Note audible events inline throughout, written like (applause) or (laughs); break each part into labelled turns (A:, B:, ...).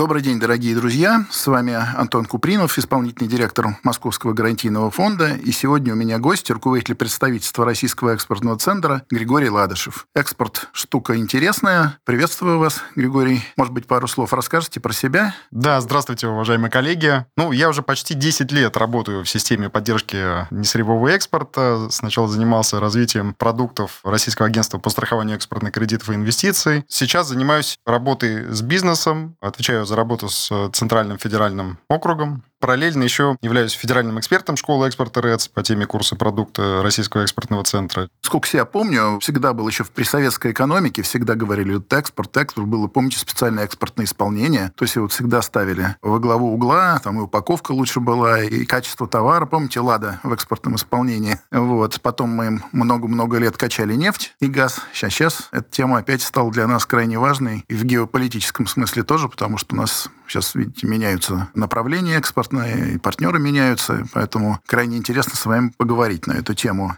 A: Добрый день, дорогие друзья. С вами Антон Купринов, исполнительный директор Московского гарантийного фонда. И сегодня у меня гость, руководитель представительства Российского экспортного центра Григорий Ладышев. Экспорт – штука интересная. Приветствую вас, Григорий. Может быть, пару слов расскажете про себя?
B: Да, здравствуйте, уважаемые коллеги. Ну, я уже почти 10 лет работаю в системе поддержки несырьевого экспорта. Сначала занимался развитием продуктов Российского агентства по страхованию экспортных кредитов и инвестиций. Сейчас занимаюсь работой с бизнесом, отвечаю за работу с э, Центральным федеральным округом. Параллельно еще являюсь федеральным экспертом школы экспорта РЭЦ по теме курса продукта Российского экспортного центра.
A: Сколько себя помню, всегда был еще при советской экономике, всегда говорили, вот экспорт, экспорт, было, помните, специальное экспортное исполнение, то есть его всегда ставили во главу угла, там и упаковка лучше была, и качество товара, помните, «Лада» в экспортном исполнении. Вот. Потом мы много-много лет качали нефть и газ. Сейчас, сейчас эта тема опять стала для нас крайне важной, и в геополитическом смысле тоже, потому что у нас сейчас, видите, меняются направления экспортные, и партнеры меняются, поэтому крайне интересно с вами поговорить на эту тему.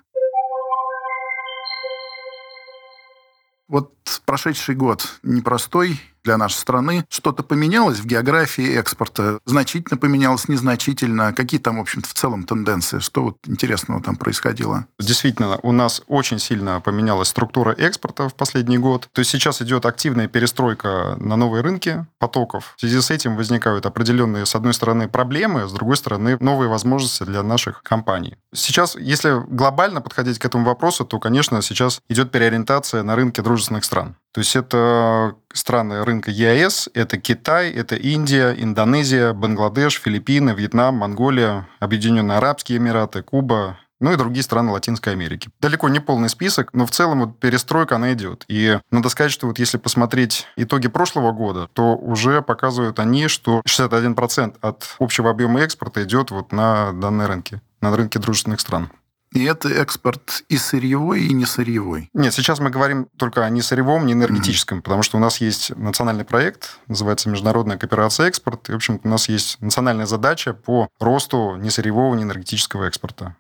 A: Вот прошедший год непростой, для нашей страны. Что-то поменялось в географии экспорта? Значительно поменялось, незначительно? Какие там, в общем-то, в целом тенденции? Что вот интересного там происходило?
B: Действительно, у нас очень сильно поменялась структура экспорта в последний год. То есть сейчас идет активная перестройка на новые рынки потоков. В связи с этим возникают определенные, с одной стороны, проблемы, с другой стороны, новые возможности для наших компаний. Сейчас, если глобально подходить к этому вопросу, то, конечно, сейчас идет переориентация на рынки дружественных стран. То есть это страны рынка ЕАЭС, это Китай, это Индия, Индонезия, Бангладеш, Филиппины, Вьетнам, Монголия, Объединенные Арабские Эмираты, Куба, ну и другие страны Латинской Америки. Далеко не полный список, но в целом вот перестройка, она идет. И надо сказать, что вот если посмотреть итоги прошлого года, то уже показывают они, что 61% от общего объема экспорта идет вот на данные рынки, на рынке дружественных стран.
A: И это экспорт и сырьевой, и не сырьевой.
B: Нет, сейчас мы говорим только о не сырьевом, не энергетическом, mm-hmm. потому что у нас есть национальный проект, называется Международная кооперация экспорт. И, в общем у нас есть национальная задача по росту не сырьевого, не энергетического экспорта.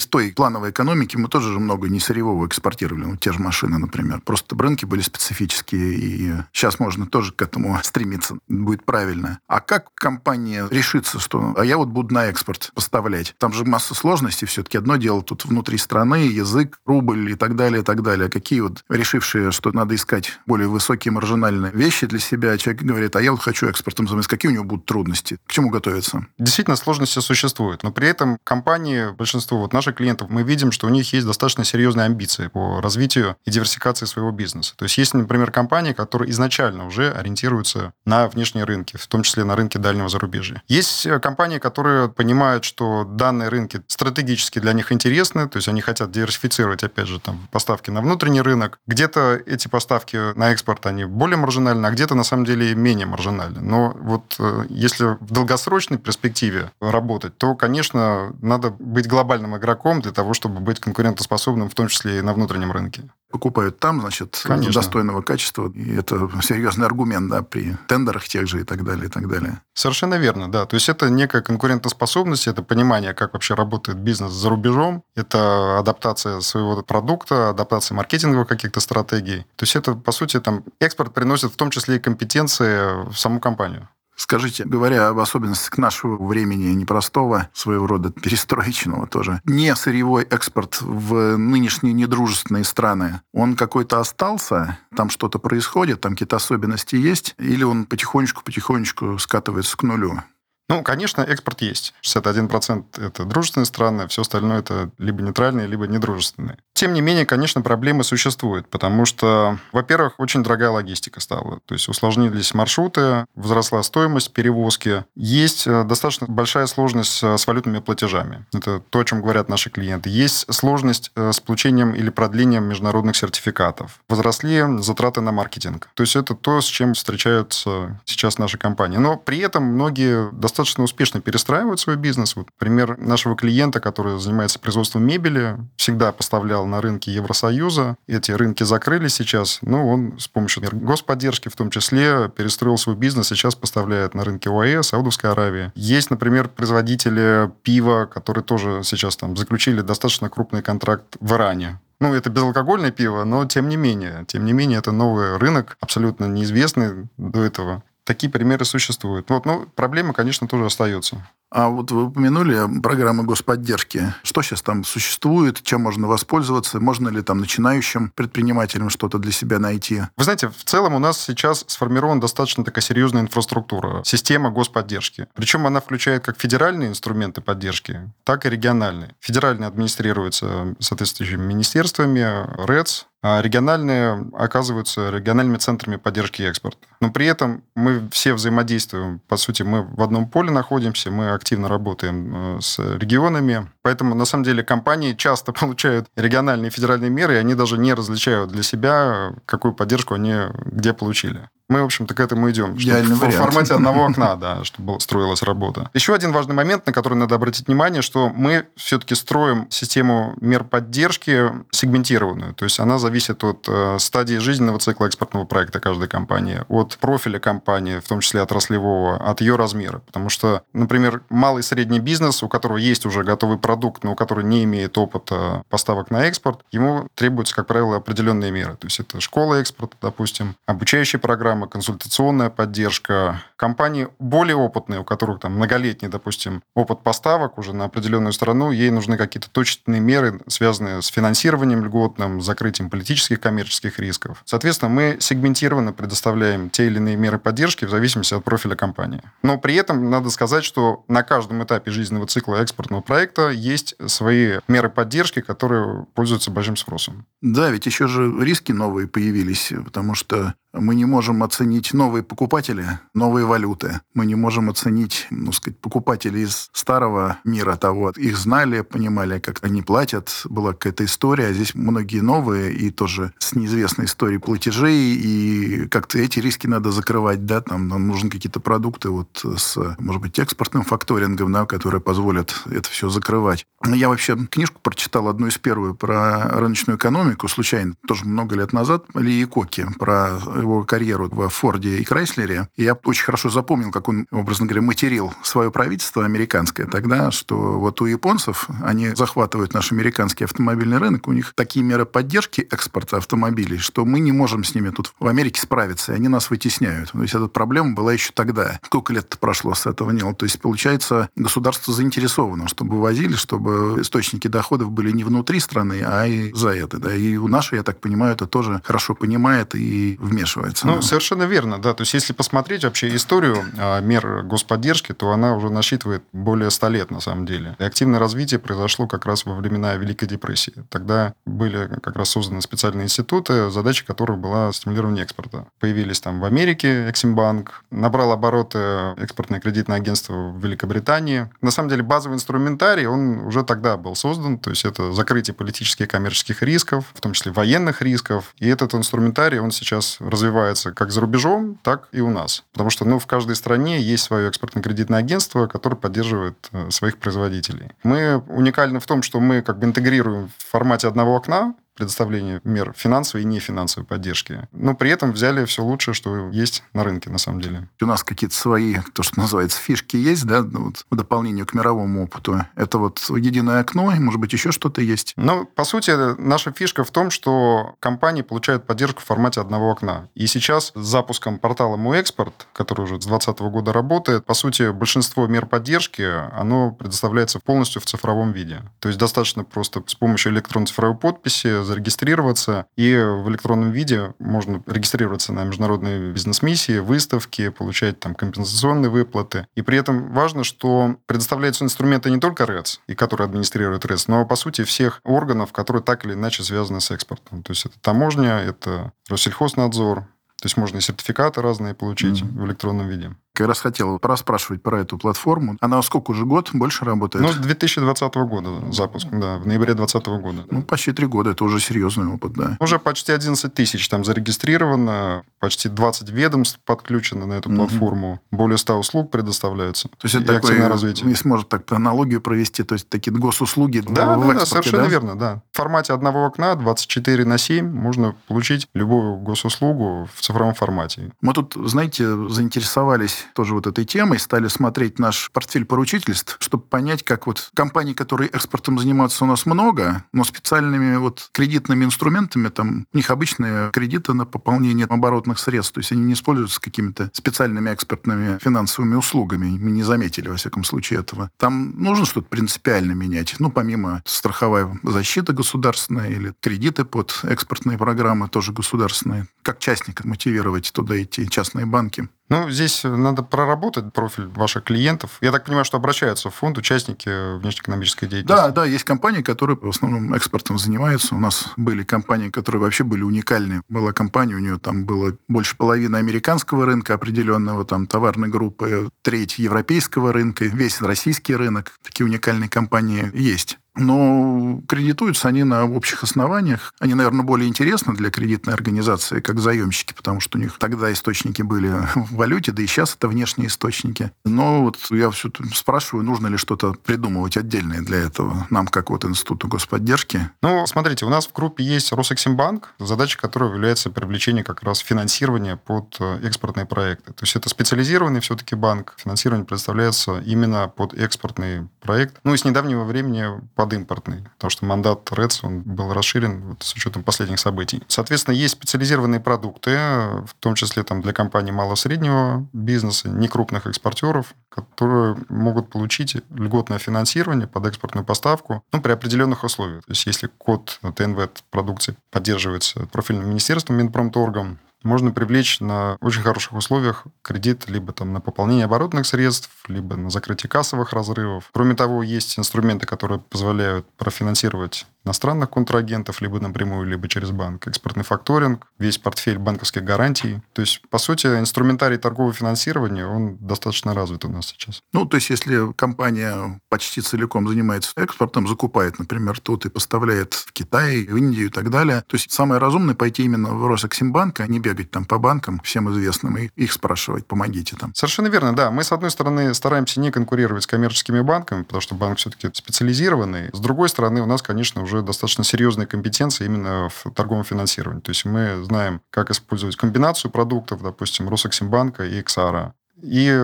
A: С той плановой экономики мы тоже же много не сырьевого экспортировали. Ну, те же машины, например. Просто рынки были специфические, и сейчас можно тоже к этому (laughs) стремиться. Будет правильно. А как компания решится, что а я вот буду на экспорт поставлять? Там же масса сложностей все-таки. Одно дело тут внутри страны, язык, рубль и так далее, и так далее. Какие вот решившие, что надо искать более высокие маржинальные вещи для себя, человек говорит, а я вот хочу экспортом заниматься. Какие у него будут трудности? К чему готовиться?
B: Действительно, сложности существуют. Но при этом компании, большинство вот наших наших клиентов мы видим, что у них есть достаточно серьезные амбиции по развитию и диверсификации своего бизнеса. То есть есть, например, компании, которые изначально уже ориентируются на внешние рынки, в том числе на рынки дальнего зарубежья. Есть э, компании, которые понимают, что данные рынки стратегически для них интересны, то есть они хотят диверсифицировать, опять же, там, поставки на внутренний рынок. Где-то эти поставки на экспорт, они более маржинальны, а где-то, на самом деле, менее маржинальны. Но вот э, если в долгосрочной перспективе работать, то, конечно, надо быть глобальным игроком игроком для того, чтобы быть конкурентоспособным, в том числе и на внутреннем рынке.
A: Покупают там, значит, Конечно. достойного качества. И это серьезный аргумент, да, при тендерах тех же и так далее, и так далее.
B: Совершенно верно, да. То есть это некая конкурентоспособность, это понимание, как вообще работает бизнес за рубежом, это адаптация своего продукта, адаптация маркетинговых каких-то стратегий. То есть это, по сути, там экспорт приносит в том числе и компетенции в саму компанию.
A: Скажите, говоря об особенностях нашего времени непростого, своего рода перестроечного тоже, не сырьевой экспорт в нынешние недружественные страны, он какой-то остался? Там что-то происходит, там какие-то особенности есть? Или он потихонечку-потихонечку скатывается к нулю?
B: Ну, конечно, экспорт есть. 61% это дружественные страны, все остальное это либо нейтральные, либо недружественные. Тем не менее, конечно, проблемы существуют, потому что, во-первых, очень дорогая логистика стала. То есть усложнились маршруты, возросла стоимость перевозки. Есть э, достаточно большая сложность с валютными платежами. Это то, о чем говорят наши клиенты. Есть сложность э, с получением или продлением международных сертификатов. Возросли затраты на маркетинг. То есть это то, с чем встречаются сейчас наши компании. Но при этом многие достаточно успешно перестраивают свой бизнес. Вот пример нашего клиента, который занимается производством мебели, всегда поставлял на рынки Евросоюза. Эти рынки закрылись сейчас. Но он с помощью господдержки в том числе перестроил свой бизнес. Сейчас поставляет на рынке ОАЭ, Саудовской Аравии. Есть, например, производители пива, которые тоже сейчас там заключили достаточно крупный контракт в Иране. Ну, это безалкогольное пиво, но тем не менее. Тем не менее, это новый рынок, абсолютно неизвестный до этого. Такие примеры существуют. Вот, ну, проблема, конечно, тоже остается.
A: А вот вы упомянули программы господдержки. Что сейчас там существует, чем можно воспользоваться, можно ли там начинающим предпринимателям что-то для себя найти?
B: Вы знаете, в целом у нас сейчас сформирована достаточно такая серьезная инфраструктура, система господдержки. Причем она включает как федеральные инструменты поддержки, так и региональные. Федеральные администрируются соответствующими министерствами, РЭЦ, а региональные оказываются региональными центрами поддержки экспорта. Но при этом мы все взаимодействуем. По сути, мы в одном поле находимся, мы активно работаем э, с регионами. Поэтому, на самом деле, компании часто (laughs) получают региональные и федеральные меры, и они даже не различают для себя, какую поддержку они где получили. Мы, в общем-то, к этому идем.
A: Идеальный
B: в
A: вариант.
B: формате одного окна, (laughs) да, чтобы строилась работа. Еще один важный момент, на который надо обратить внимание, что мы все-таки строим систему мер поддержки сегментированную. То есть она зависит от э, стадии жизненного цикла экспортного проекта каждой компании, от профиля компании, в том числе отраслевого, от ее размера. Потому что, например, малый и средний бизнес, у которого есть уже готовый продукт, но у которого не имеет опыта поставок на экспорт, ему требуются, как правило, определенные меры. То есть это школа экспорта, допустим, обучающие программы, консультационная поддержка. Компании более опытные, у которых там многолетний, допустим, опыт поставок уже на определенную страну, ей нужны какие-то точечные меры, связанные с финансированием льготным, закрытием политических коммерческих рисков. Соответственно, мы сегментированно предоставляем те или иные меры поддержки в зависимости от профиля компании. Но при этом надо сказать, что на каждом этапе жизненного цикла экспортного проекта есть свои меры поддержки, которые пользуются большим спросом.
A: Да, ведь еще же риски новые появились, потому что мы не можем оценить новые покупатели, новые валюты. Мы не можем оценить, ну, сказать, покупателей из старого мира того. Их знали, понимали, как они платят. Была какая-то история. А здесь многие новые и тоже с неизвестной историей платежей. И как-то эти риски надо закрывать, да, там нам нужны какие-то продукты вот с, может быть, экспортным факторингом, да, которые позволят это все закрывать. Я вообще книжку прочитал, одну из первых, про рыночную экономику, случайно, тоже много лет назад, Ли Коки, про его карьеру в Форде и Крайслере. И я очень хорошо запомнил, как он, образно говоря, материл свое правительство американское тогда, что вот у японцев, они захватывают наш американский автомобильный рынок, у них такие меры поддержки экспорта автомобилей, что мы не можем с ними тут в Америке справиться, и они нас вытесняют. То есть эта проблема была еще тогда. Сколько лет прошло с этого дела? То есть, получается, государство заинтересовано, чтобы вывозили, чтобы источники доходов были не внутри страны, а и за это. Да? И у нашей, я так понимаю, это тоже хорошо понимает и вмешивается.
B: Ну, совершенно верно, да. То есть, если посмотреть вообще историю а, мер господдержки, то она уже насчитывает более 100 лет, на самом деле. И активное развитие произошло как раз во времена Великой депрессии. Тогда были как раз созданы специальные институты, задача которых была стимулирование экспорта. Появились там в Америке Эксимбанк, набрал обороты экспортное кредитное агентство в Великобритании. На самом деле, базовый инструментарий, он уже тогда был создан, то есть это закрытие политических и коммерческих рисков, в том числе военных рисков. И этот инструментарий, он сейчас развивается как за рубежом, так и у нас. Потому что ну, в каждой стране есть свое экспортно-кредитное агентство, которое поддерживает э, своих производителей. Мы уникальны в том, что мы как бы интегрируем в формате одного окна предоставления мер финансовой и нефинансовой поддержки. Но при этом взяли все лучшее, что есть на рынке, на самом деле.
A: У нас какие-то свои, то, что называется, фишки есть, да, ну, вот, в дополнение к мировому опыту. Это вот единое окно, и, может быть, еще что-то есть?
B: Ну, по сути, наша фишка в том, что компании получают поддержку в формате одного окна. И сейчас с запуском портала «Мой экспорт», который уже с 2020 года работает, по сути, большинство мер поддержки, оно предоставляется полностью в цифровом виде. То есть достаточно просто с помощью электронной цифровой подписи зарегистрироваться, и в электронном виде можно регистрироваться на международные бизнес-миссии, выставки, получать там компенсационные выплаты. И при этом важно, что предоставляются инструменты не только РЭЦ, и которые администрирует РЭЦ, но, по сути, всех органов, которые так или иначе связаны с экспортом. То есть это таможня, это Россельхознадзор, то есть можно и сертификаты разные получить mm-hmm. в электронном виде.
A: Как раз хотел пораспрашивать про эту платформу. Она сколько уже год больше работает?
B: Ну, с 2020 года запуск, да, в ноябре 2020 года.
A: Ну, почти три года, это уже серьезный опыт, да.
B: Уже почти 11 тысяч там зарегистрировано, почти 20 ведомств подключено на эту платформу, mm-hmm. более 100 услуг предоставляются.
A: То есть это такое, развитие. если может так аналогию провести, то есть такие госуслуги
B: да, в, да, экспорте, да, совершенно да? верно, да. В формате одного окна 24 на 7 можно получить любую госуслугу в цифровом формате.
A: Мы тут, знаете, заинтересовались тоже вот этой темой, стали смотреть наш портфель поручительств, чтобы понять, как вот компании, которые экспортом занимаются, у нас много, но специальными вот кредитными инструментами, там у них обычные кредиты на пополнение оборотных средств, то есть они не используются какими-то специальными экспортными финансовыми услугами. Мы не заметили, во всяком случае, этого. Там нужно что-то принципиально менять. Ну, помимо страховая защита государственная или кредиты под экспортные программы тоже государственные. Как частника мотивировать туда идти, частные банки.
B: Ну, здесь надо проработать профиль ваших клиентов. Я так понимаю, что обращаются в фонд участники внешнеэкономической деятельности.
A: Да, да, есть компании, которые в основном экспортом занимаются. У нас были компании, которые вообще были уникальны. Была компания, у нее там было больше половины американского рынка определенного, там товарной группы, треть европейского рынка, весь российский рынок. Такие уникальные компании есть но кредитуются они на общих основаниях. Они, наверное, более интересны для кредитной организации, как заемщики, потому что у них тогда источники были в валюте, да и сейчас это внешние источники. Но вот я все спрашиваю, нужно ли что-то придумывать отдельное для этого, нам, как вот Институту господдержки.
B: Ну, смотрите, у нас в группе есть Росэксимбанк, задача которого является привлечение как раз финансирования под э, экспортные проекты. То есть это специализированный все-таки банк. Финансирование предоставляется именно под экспортный проект. Ну и с недавнего времени под импортный, потому что мандат РЭЦ он был расширен вот, с учетом последних событий. Соответственно, есть специализированные продукты, в том числе там, для компаний малого-среднего бизнеса, некрупных экспортеров, которые могут получить льготное финансирование под экспортную поставку ну, при определенных условиях. То есть если код ТНВ продукции поддерживается профильным министерством Минпромторгом, можно привлечь на очень хороших условиях кредит либо там на пополнение оборотных средств, либо на закрытие кассовых разрывов. Кроме того, есть инструменты, которые позволяют профинансировать иностранных контрагентов, либо напрямую, либо через банк. Экспортный факторинг, весь портфель банковских гарантий. То есть, по сути, инструментарий торгового финансирования, он достаточно развит у нас сейчас.
A: Ну, то есть, если компания почти целиком занимается экспортом, закупает, например, тут и поставляет в Китай, в Индию и так далее, то есть самое разумное пойти именно в Росэксимбанк, а не бегать там по банкам всем известным и их спрашивать, помогите там.
B: Совершенно верно, да. Мы, с одной стороны, стараемся не конкурировать с коммерческими банками, потому что банк все-таки специализированный. С другой стороны, у нас, конечно, уже достаточно серьезные компетенции именно в торговом финансировании. То есть мы знаем, как использовать комбинацию продуктов, допустим, Росаксимбанка и Эксара. И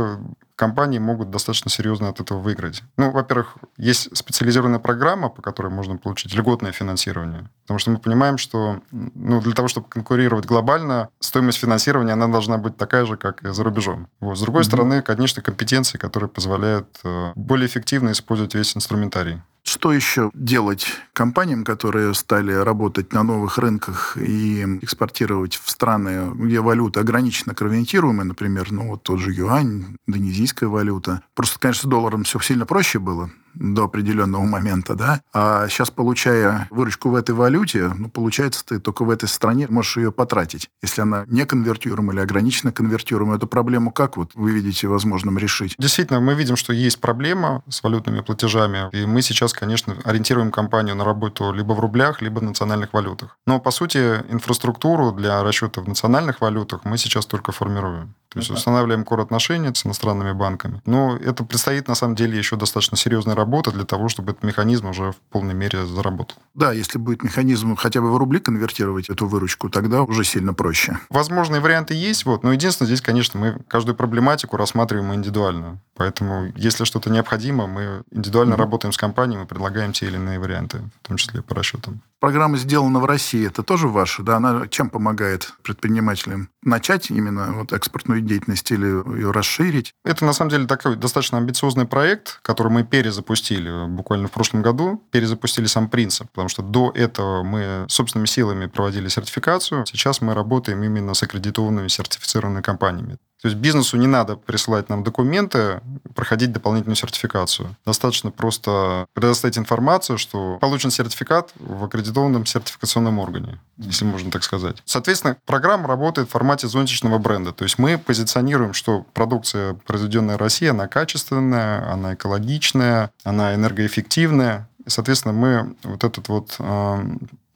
B: компании могут достаточно серьезно от этого выиграть. Ну, во-первых, есть специализированная программа, по которой можно получить льготное финансирование. Потому что мы понимаем, что ну, для того, чтобы конкурировать глобально, стоимость финансирования она должна быть такая же, как и за рубежом. Вот. С другой mm-hmm. стороны, конечно, компетенции, которые позволяют э, более эффективно использовать весь инструментарий.
A: Что еще делать компаниям, которые стали работать на новых рынках и экспортировать в страны, где валюта ограниченно конвертируемая, например, ну вот тот же юань, индонезийская валюта. Просто, конечно, с долларом все сильно проще было до определенного момента, да. А сейчас, получая выручку в этой валюте, ну, получается, ты только в этой стране можешь ее потратить. Если она не конвертируема или ограниченно конвертируема, эту проблему как вот вы видите возможным решить?
B: Действительно, мы видим, что есть проблема с валютными платежами, и мы сейчас, конечно, ориентируем компанию на работу либо в рублях, либо в национальных валютах. Но, по сути, инфраструктуру для расчета в национальных валютах мы сейчас только формируем. То есть устанавливаем кор отношения с иностранными банками. Но это предстоит, на самом деле, еще достаточно серьезная работа для того, чтобы этот механизм уже в полной мере заработал.
A: Да, если будет механизм хотя бы в рубли конвертировать эту выручку, тогда уже сильно проще.
B: Возможные варианты есть, вот, но единственное, здесь, конечно, мы каждую проблематику рассматриваем индивидуально. Поэтому, если что-то необходимо, мы индивидуально mm-hmm. работаем с компанией, мы предлагаем те или иные варианты, в том числе по расчетам.
A: Программа сделана в России, это тоже ваша, да? Она чем помогает предпринимателям? Начать именно вот экспортную деятельность или ее расширить?
B: Это, на самом деле, такой достаточно амбициозный проект, который мы перезапустили буквально в прошлом году. Перезапустили сам принцип, потому что до этого мы собственными силами проводили сертификацию. Сейчас мы работаем именно с аккредитованными сертифицированными компаниями. То есть бизнесу не надо присылать нам документы, проходить дополнительную сертификацию. Достаточно просто предоставить информацию, что получен сертификат в аккредитованном сертификационном органе, если можно так сказать. Соответственно, программа работает в формате зонтичного бренда. То есть мы позиционируем, что продукция, произведенная в России, она качественная, она экологичная, она энергоэффективная. И, соответственно, мы вот этот вот э,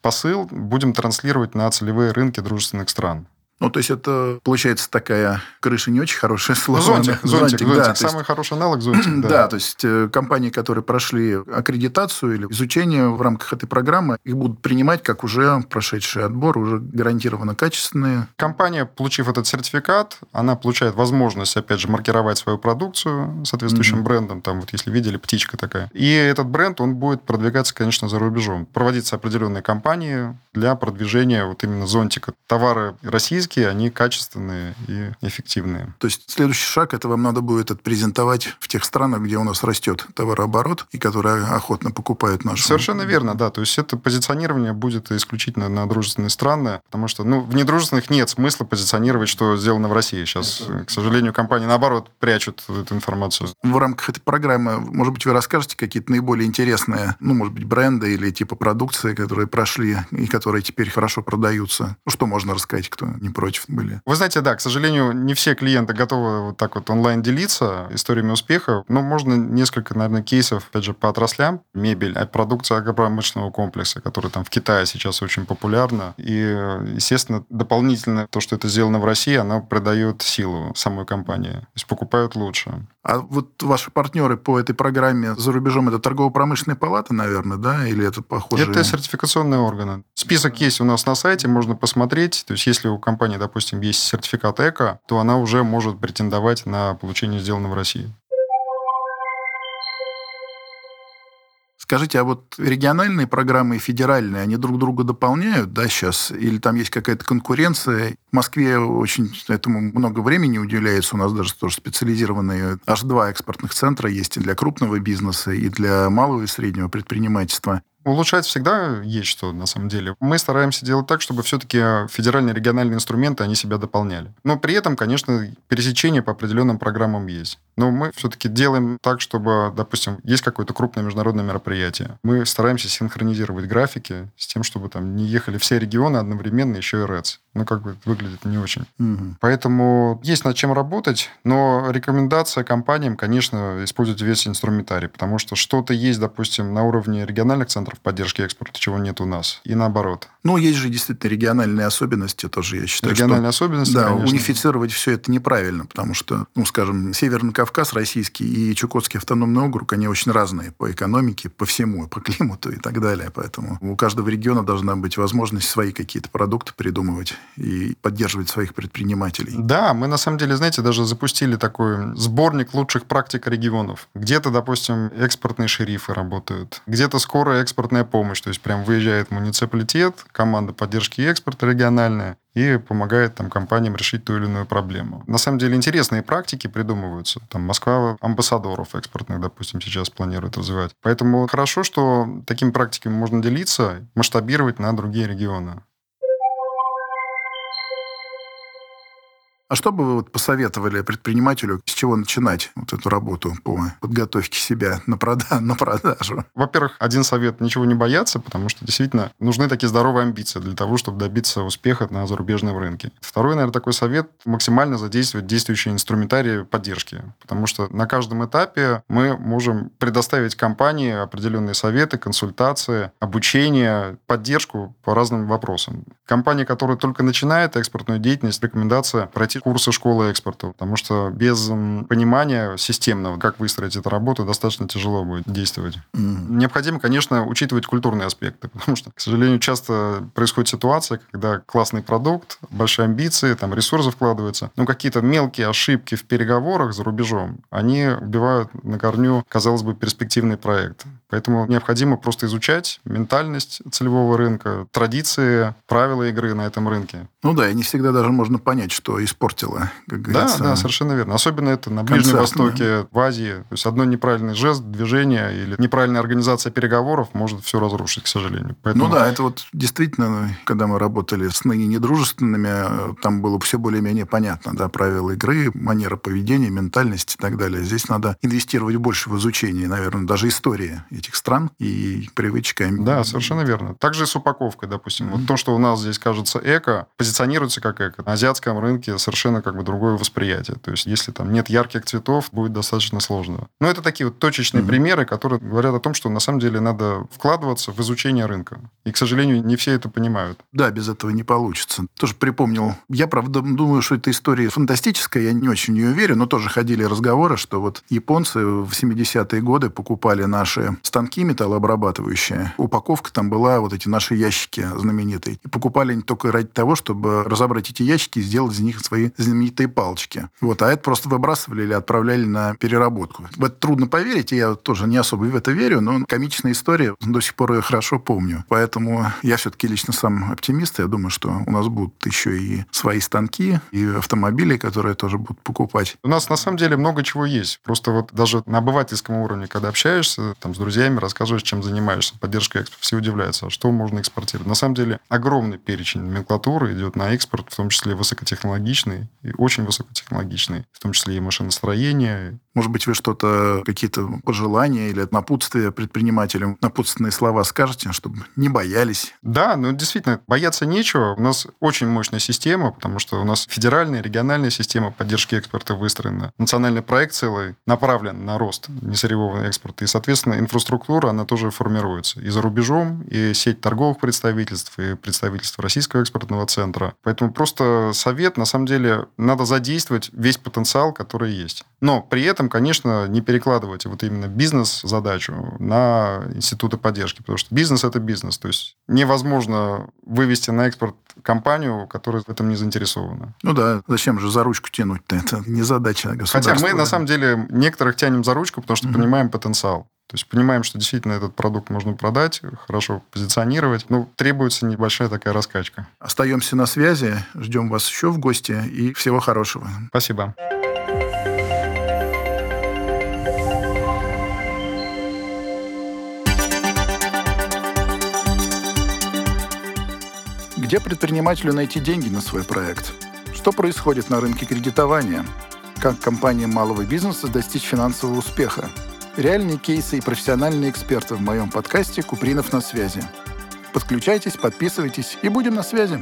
B: посыл будем транслировать на целевые рынки дружественных стран.
A: Ну, то есть это, получается, такая крыша не очень хорошее (laughs) слово.
B: Зонтик, зонтик, зонтик, да. Самый есть, хороший аналог зонтик, (clears throat)
A: да. Да, то есть э, компании, которые прошли аккредитацию или изучение в рамках этой программы, их будут принимать как уже прошедший отбор, уже гарантированно качественные.
B: Компания, получив этот сертификат, она получает возможность, опять же, маркировать свою продукцию соответствующим mm-hmm. брендом. Там вот, если видели, птичка такая. И этот бренд, он будет продвигаться, конечно, за рубежом. Проводиться определенные кампании для продвижения вот именно зонтика. Товары российские российские, они качественные и эффективные.
A: То есть следующий шаг, это вам надо будет отпрезентовать в тех странах, где у нас растет товарооборот, и которые охотно покупают наши.
B: Совершенно верно, да. То есть это позиционирование будет исключительно на дружественные страны, потому что ну, в недружественных нет смысла позиционировать, что сделано в России. Сейчас, к сожалению, компании, наоборот, прячут эту информацию.
A: В рамках этой программы, может быть, вы расскажете какие-то наиболее интересные, ну, может быть, бренды или типа продукции, которые прошли и которые теперь хорошо продаются? Ну, что можно рассказать, кто не против были.
B: Вы знаете, да, к сожалению, не все клиенты готовы вот так вот онлайн делиться историями успеха. Но можно несколько, наверное, кейсов, опять же, по отраслям. Мебель, а продукция агропромышленного комплекса, которая там в Китае сейчас очень популярна. И, естественно, дополнительно то, что это сделано в России, оно придает силу самой компании. То есть покупают лучше.
A: А вот ваши партнеры по этой программе за рубежом это торгово-промышленные палаты, наверное, да? Или это похоже?
B: Это сертификационные органы. Список есть у нас на сайте, можно посмотреть. То есть если у компании компании, допустим, есть сертификат ЭКО, то она уже может претендовать на получение сделанного в России.
A: Скажите, а вот региональные программы и федеральные, они друг друга дополняют, да, сейчас? Или там есть какая-то конкуренция? В Москве очень этому много времени уделяется. У нас даже тоже специализированные аж два экспортных центра есть и для крупного бизнеса, и для малого и среднего предпринимательства.
B: Улучшать всегда есть что, на самом деле. Мы стараемся делать так, чтобы все-таки федеральные региональные инструменты, они себя дополняли. Но при этом, конечно, пересечение по определенным программам есть. Но мы все-таки делаем так, чтобы, допустим, есть какое-то крупное международное мероприятие. Мы стараемся синхронизировать графики с тем, чтобы там не ехали все регионы одновременно, еще и РЭЦ. Ну, как бы выглядит не очень. Угу. Поэтому есть над чем работать, но рекомендация компаниям, конечно, использовать весь инструментарий, потому что что-то есть, допустим, на уровне региональных центров поддержки экспорта, чего нет у нас, и наоборот.
A: Ну, есть же действительно региональные особенности тоже, я считаю.
B: Региональные что, особенности,
A: Да,
B: конечно.
A: унифицировать все это неправильно, потому что, ну, скажем, Северный Кавказ российский и Чукотский автономный округ, они очень разные по экономике, по всему, по климату и так далее. Поэтому у каждого региона должна быть возможность свои какие-то продукты придумывать и поддерживать своих предпринимателей.
B: Да, мы на самом деле, знаете, даже запустили такой сборник лучших практик регионов. Где-то, допустим, экспортные шерифы работают, где-то скорая экспортная помощь, то есть прям выезжает муниципалитет, команда поддержки экспорта региональная, и помогает там компаниям решить ту или иную проблему. На самом деле интересные практики придумываются. Там Москва амбассадоров экспортных, допустим, сейчас планирует развивать. Поэтому хорошо, что такими практиками можно делиться, масштабировать на другие регионы.
A: А что бы вы вот посоветовали предпринимателю, с чего начинать вот эту работу по подготовке себя на, прода (laughs) на продажу?
B: Во-первых, один совет – ничего не бояться, потому что действительно нужны такие здоровые амбиции для того, чтобы добиться успеха на зарубежном рынке. Второй, наверное, такой совет – максимально задействовать действующие инструментарии поддержки, потому что на каждом этапе мы можем предоставить компании определенные советы, консультации, обучение, поддержку по разным вопросам. Компания, которая только начинает экспортную деятельность, рекомендация пройти курсы школы экспорта, потому что без понимания системного, как выстроить эту работу, достаточно тяжело будет действовать. Mm. Необходимо, конечно, учитывать культурные аспекты, (laughs) потому что, к сожалению, часто происходит ситуация, когда классный продукт, большие амбиции, там ресурсы вкладываются, но какие-то мелкие ошибки в переговорах за рубежом, они убивают на корню, казалось бы, перспективный проект. Поэтому необходимо просто изучать ментальность целевого рынка, традиции, правила игры на этом рынке.
A: Ну да, и не всегда даже можно понять, что испортило, как говорится.
B: Да, да, совершенно верно. Особенно это на Ближнем концерт, Востоке, да. в Азии. То есть одно неправильный жест, движение или неправильная организация переговоров может все разрушить, к сожалению.
A: Поэтому... Ну да, это вот действительно, когда мы работали с ныне недружественными, там было все более-менее понятно, да, правила игры, манера поведения, ментальность и так далее. Здесь надо инвестировать больше в изучение, наверное, даже истории этих стран и привычек.
B: Да, совершенно верно. Также и с упаковкой, допустим. Mm-hmm. Вот то, что у нас здесь кажется эко, позиционируется как эко. На азиатском рынке совершенно как бы другое восприятие. То есть, если там нет ярких цветов, будет достаточно сложно. Но это такие вот точечные mm-hmm. примеры, которые говорят о том, что на самом деле надо вкладываться в изучение рынка. И, к сожалению, не все это понимают.
A: Да, без этого не получится. Тоже припомнил. Я, правда, думаю, что эта история фантастическая, я не очень в нее верю, но тоже ходили разговоры, что вот японцы в 70-е годы покупали наши станки металлообрабатывающие. Упаковка там была, вот эти наши ящики знаменитые. И покупали они только ради того, чтобы разобрать эти ящики и сделать из них свои знаменитые палочки. Вот, а это просто выбрасывали или отправляли на переработку. В это трудно поверить, и я тоже не особо в это верю, но комичная история, до сих пор ее хорошо помню. Поэтому я все-таки лично сам оптимист, я думаю, что у нас будут еще и свои станки, и автомобили, которые тоже будут покупать.
B: У нас на самом деле много чего есть. Просто вот даже на обывательском уровне, когда общаешься там, с друзьями, рассказываешь, чем занимаешься, поддержка экспорта, все удивляются, а что можно экспортировать. На самом деле огромный перечень номенклатуры идет на экспорт, в том числе высокотехнологичный и очень высокотехнологичный, в том числе и машиностроение.
A: Может быть, вы что-то, какие-то пожелания или напутствия предпринимателям, напутственные слова скажете, чтобы не боялись?
B: Да, ну действительно, бояться нечего. У нас очень мощная система, потому что у нас федеральная, региональная система поддержки экспорта выстроена. Национальный проект целый направлен на рост несырьевого экспорта. И, соответственно, инфраструктура, она тоже формируется. И за рубежом, и сеть торговых представительств, и представительств Российского экспортного центра. Поэтому просто совет, на самом деле, надо задействовать весь потенциал, который есть. Но при этом, конечно, не перекладывать вот именно бизнес-задачу на институты поддержки, потому что бизнес – это бизнес. То есть невозможно вывести на экспорт компанию, которая в этом не заинтересована.
A: Ну да, зачем же за ручку тянуть-то? Это не задача государства.
B: Хотя мы, на самом деле, некоторых тянем за ручку, потому что mm-hmm. понимаем потенциал. То есть понимаем, что действительно этот продукт можно продать, хорошо позиционировать. Ну, требуется небольшая такая раскачка.
A: Остаемся на связи, ждем вас еще в гости и всего хорошего.
B: Спасибо.
A: Где предпринимателю найти деньги на свой проект? Что происходит на рынке кредитования? Как компаниям малого бизнеса достичь финансового успеха? Реальные кейсы и профессиональные эксперты в моем подкасте «Купринов на связи». Подключайтесь, подписывайтесь и будем на связи.